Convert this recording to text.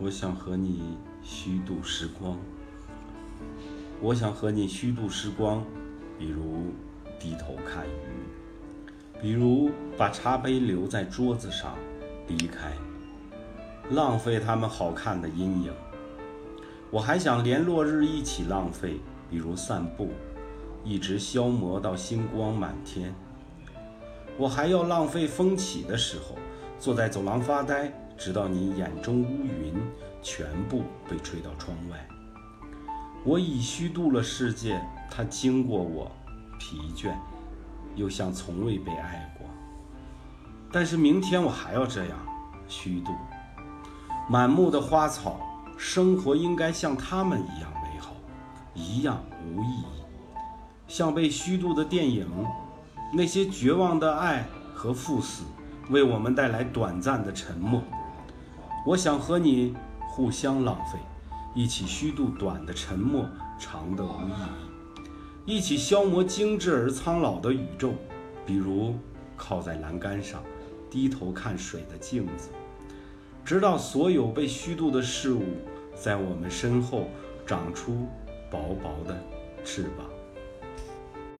我想和你虚度时光。我想和你虚度时光，比如低头看鱼，比如把茶杯留在桌子上离开，浪费他们好看的阴影。我还想连落日一起浪费，比如散步，一直消磨到星光满天。我还要浪费风起的时候，坐在走廊发呆。直到你眼中乌云全部被吹到窗外，我已虚度了世界，它经过我，疲倦，又像从未被爱过。但是明天我还要这样虚度。满目的花草，生活应该像他们一样美好，一样无意义。像被虚度的电影，那些绝望的爱和赴死，为我们带来短暂的沉默。我想和你互相浪费，一起虚度短的沉默，长的无意义，一起消磨精致而苍老的宇宙。比如靠在栏杆上，低头看水的镜子，直到所有被虚度的事物在我们身后长出薄薄的翅膀。